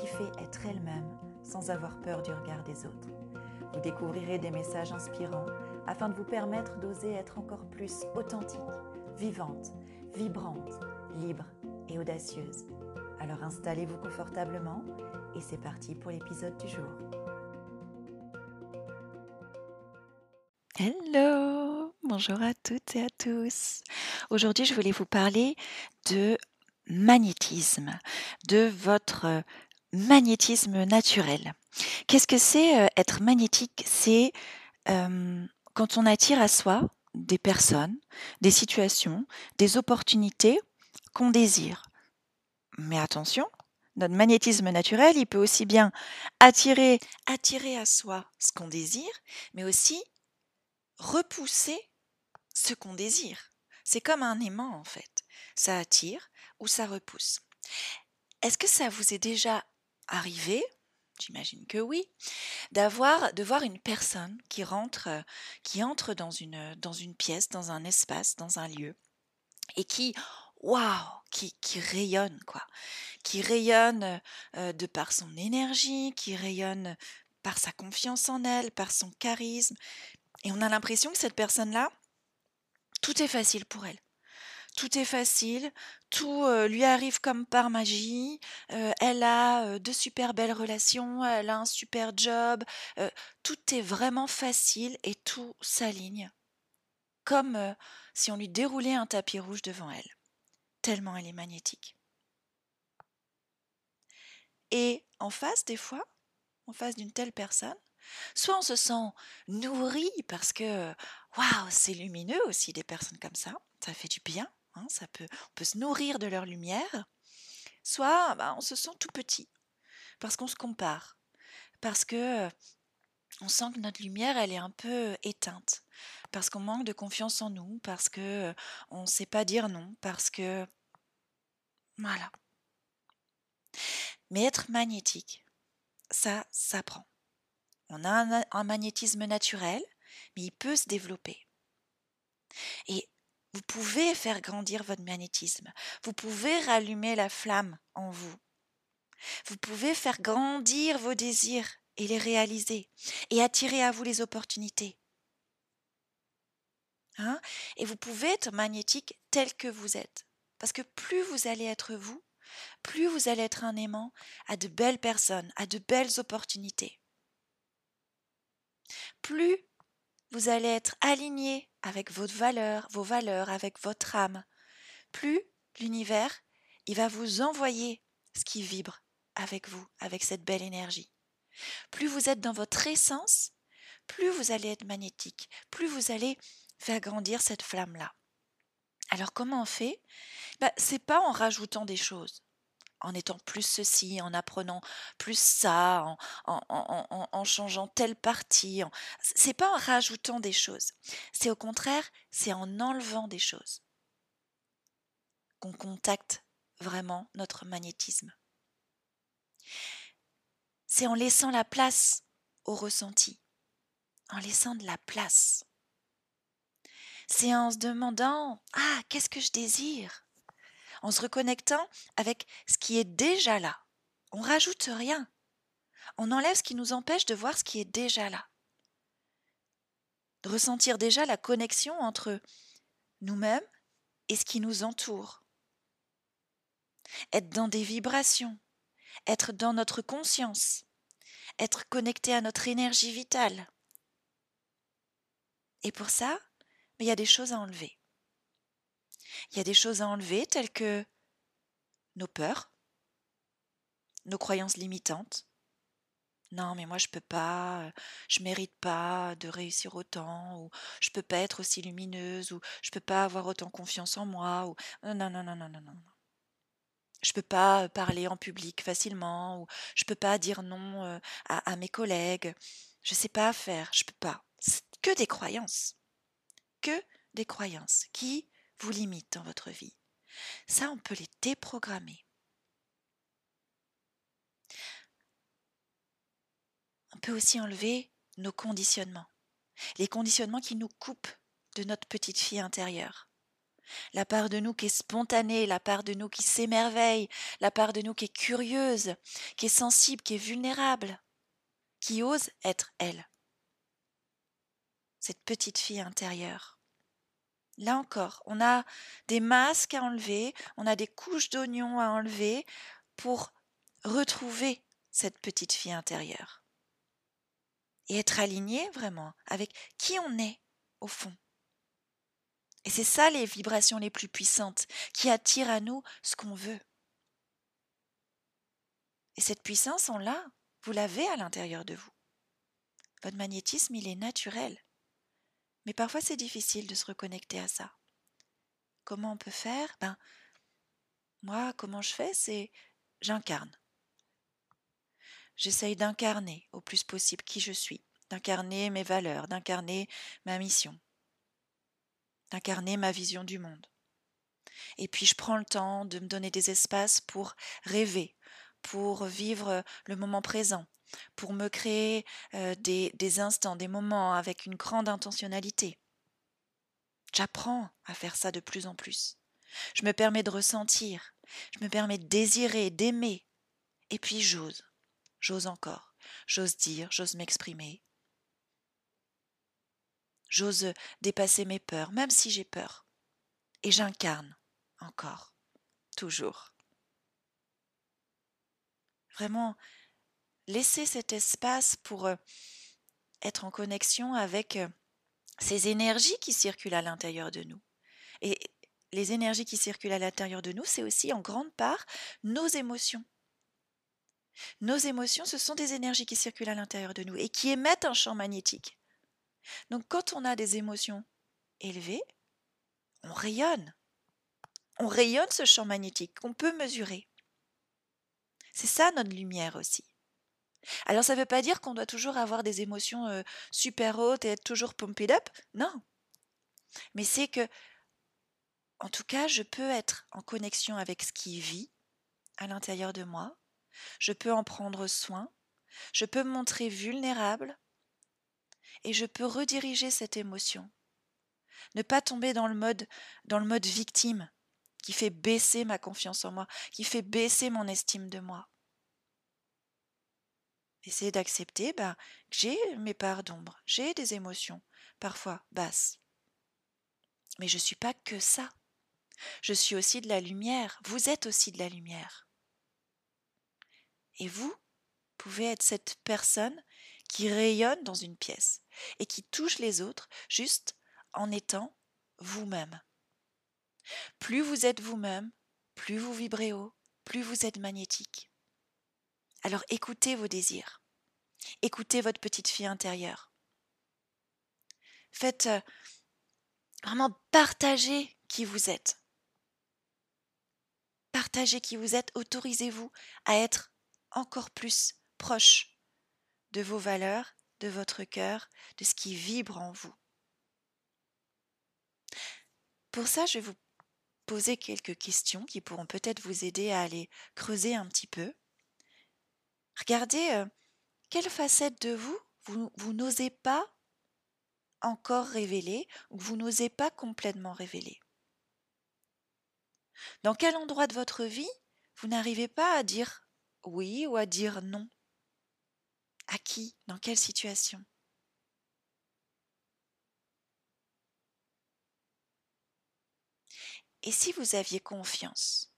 qui fait être elle-même sans avoir peur du regard des autres. Vous découvrirez des messages inspirants afin de vous permettre d'oser être encore plus authentique, vivante, vibrante, libre et audacieuse. Alors installez-vous confortablement et c'est parti pour l'épisode du jour. Hello, bonjour à toutes et à tous. Aujourd'hui, je voulais vous parler de magnétisme, de votre magnétisme naturel. Qu'est-ce que c'est euh, être magnétique? C'est euh, quand on attire à soi des personnes, des situations, des opportunités qu'on désire. Mais attention, notre magnétisme naturel, il peut aussi bien attirer, attirer à soi ce qu'on désire, mais aussi repousser ce qu'on désire. C'est comme un aimant en fait. Ça attire ou ça repousse. Est-ce que ça vous est déjà arrivé, j'imagine que oui, d'avoir de voir une personne qui rentre qui entre dans une dans une pièce, dans un espace, dans un lieu et qui waouh, qui, qui rayonne quoi, qui rayonne de par son énergie, qui rayonne par sa confiance en elle, par son charisme et on a l'impression que cette personne-là tout est facile pour elle tout est facile, tout lui arrive comme par magie, elle a de super belles relations, elle a un super job, tout est vraiment facile et tout s'aligne, comme si on lui déroulait un tapis rouge devant elle, tellement elle est magnétique. Et en face, des fois, en face d'une telle personne, soit on se sent nourri parce que, waouh, c'est lumineux aussi des personnes comme ça, ça fait du bien, Hein, ça peut, on peut se nourrir de leur lumière, soit bah, on se sent tout petit, parce qu'on se compare, parce que on sent que notre lumière, elle est un peu éteinte, parce qu'on manque de confiance en nous, parce que on ne sait pas dire non, parce que voilà. Mais être magnétique, ça s'apprend. On a un, un, magnétisme naturel, mais il peut se développer. Et vous pouvez faire grandir votre magnétisme. Vous pouvez rallumer la flamme en vous. Vous pouvez faire grandir vos désirs et les réaliser et attirer à vous les opportunités. Hein? Et vous pouvez être magnétique tel que vous êtes. Parce que plus vous allez être vous, plus vous allez être un aimant à de belles personnes, à de belles opportunités. Plus vous allez être aligné avec votre valeur, vos valeurs, avec votre âme. Plus l'univers, il va vous envoyer ce qui vibre avec vous, avec cette belle énergie. Plus vous êtes dans votre essence, plus vous allez être magnétique, plus vous allez faire grandir cette flamme-là. Alors comment on fait? Ben, C'est pas en rajoutant des choses en étant plus ceci, en apprenant plus ça, en, en, changeant telle partie. C'est pas en rajoutant des choses. C'est au contraire, c'est en enlevant des choses qu'on contacte vraiment notre magnétisme. C'est en laissant la place au ressenti, en laissant de la place. C'est en se demandant Ah, qu'est-ce que je désire? En se reconnectant avec ce qui est déjà là. On rajoute rien. On enlève ce qui nous empêche de voir ce qui est déjà là. De ressentir déjà la connexion entre nous-mêmes et ce qui nous entoure. Être dans des vibrations, être dans notre conscience, être connecté à notre énergie vitale. Et pour ça, il y a des choses à enlever. Il y a des choses à enlever telles que nos peurs, nos croyances limitantes. Non, mais moi je peux pas, euh, je mérite pas de réussir autant, ou je peux pas être aussi lumineuse, ou je peux pas avoir autant confiance en moi, ou non, non, non, non, non, non, non. je peux pas parler en public facilement ou je peux pas dire non euh, à, à mes collègues. Je sais pas faire, je peux pas. C'est que des croyances. Que des croyances qui vous limitent dans votre vie. Ça, on peut les déprogrammer. On peut aussi enlever nos conditionnements. Les conditionnements qui nous coupent de notre petite fille intérieure la part de nous qui est spontanée, la part de nous qui s'émerveille, la part de nous qui est curieuse, qui est sensible, qui est vulnérable, qui ose être elle. Cette petite fille intérieure. Là encore, on a des masques à enlever, on a des couches d'oignons à enlever pour retrouver cette petite fille intérieure. Et être aligné vraiment avec qui on est au fond. Et c'est ça les vibrations les plus puissantes qui attirent à nous ce qu'on veut. Et cette puissance, on l'a, vous l'avez à l'intérieur de vous. Votre magnétisme, il est naturel. Mais parfois, c'est difficile de se reconnecter à ça. Comment on peut faire? Ben, moi, comment je fais? C'est j'incarne. J'essaye d'incarner au plus possible qui je suis, d'incarner mes valeurs, d'incarner ma mission, d'incarner ma vision du monde. Et puis je prends le temps de me donner des espaces pour rêver, pour vivre le moment présent, pour me créer des, des instants, des moments avec une grande intentionnalité. J'apprends à faire ça de plus en plus. Je me permets de ressentir, je me permets de désirer, d'aimer. Et puis j'ose, j'ose encore, j'ose dire, j'ose m'exprimer, J'ose dépasser mes peurs, même si j'ai peur. Et j'incarne encore, toujours. Vraiment, laisser cet espace pour euh, être en connexion avec euh, ces énergies qui circulent à l'intérieur de nous. Et les énergies qui circulent à l'intérieur de nous, c'est aussi en grande part nos émotions. Nos émotions, ce sont des énergies qui circulent à l'intérieur de nous et qui émettent un champ magnétique. Donc quand on a des émotions élevées, on rayonne. On rayonne ce champ magnétique qu'on peut mesurer. C'est ça notre lumière aussi. Alors ça ne veut pas dire qu'on doit toujours avoir des émotions super hautes et être toujours pumped up? Non. Mais c'est que, en tout cas, je peux être en connexion avec ce qui vit à l'intérieur de moi. Je peux en prendre soin. Je peux me montrer vulnérable et je peux rediriger cette émotion. Ne pas tomber dans le mode dans le mode victime qui fait baisser ma confiance en moi, qui fait baisser mon estime de moi. Essayer d'accepter ben, que j'ai mes parts d'ombre, j'ai des émotions, parfois basses. Mais je ne suis pas que ça. Je suis aussi de la lumière, vous êtes aussi de la lumière. Et vous pouvez être cette personne qui rayonne dans une pièce et qui touche les autres juste en étant vous-même. Plus vous êtes vous-même, plus vous vibrez haut, plus vous êtes magnétique. Alors écoutez vos désirs. Écoutez votre petite fille intérieure. Faites euh, vraiment partager qui vous êtes. Partagez qui vous êtes, autorisez-vous à être encore plus proche de vos valeurs, de votre cœur, de ce qui vibre en vous. Pour ça, je vais vous poser quelques questions qui pourront peut-être vous aider à aller creuser un petit peu. Regardez euh, quelle facette de vous vous, n'osez pas encore révéler ou vous n'osez pas complètement révéler? Dans quel endroit de votre vie vous n'arrivez pas à dire oui ou à dire non? À qui? Dans quelle situation? Et si vous aviez confiance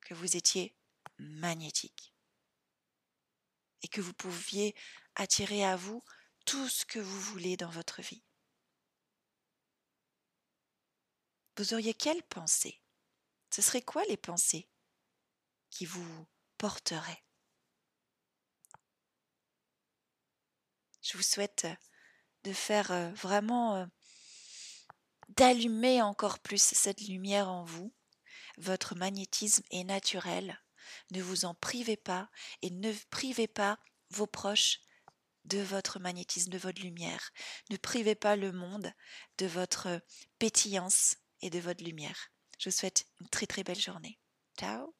que vous étiez magnétique? Et que vous pouviez attirer à vous tout ce que vous voulez dans votre vie. Vous auriez quelles pensées? Ce serait quoi les pensées qui vous porteraient? Je vous souhaite euh, de faire euh, vraiment euh, d'allumer encore plus cette lumière en vous, Votre magnétisme est naturel. Ne vous en privez pas et ne privez pas vos proches de votre magnétisme, de votre lumière. Ne privez pas le monde de votre pétillance et de votre lumière. Je vous souhaite une très très belle journée. Ciao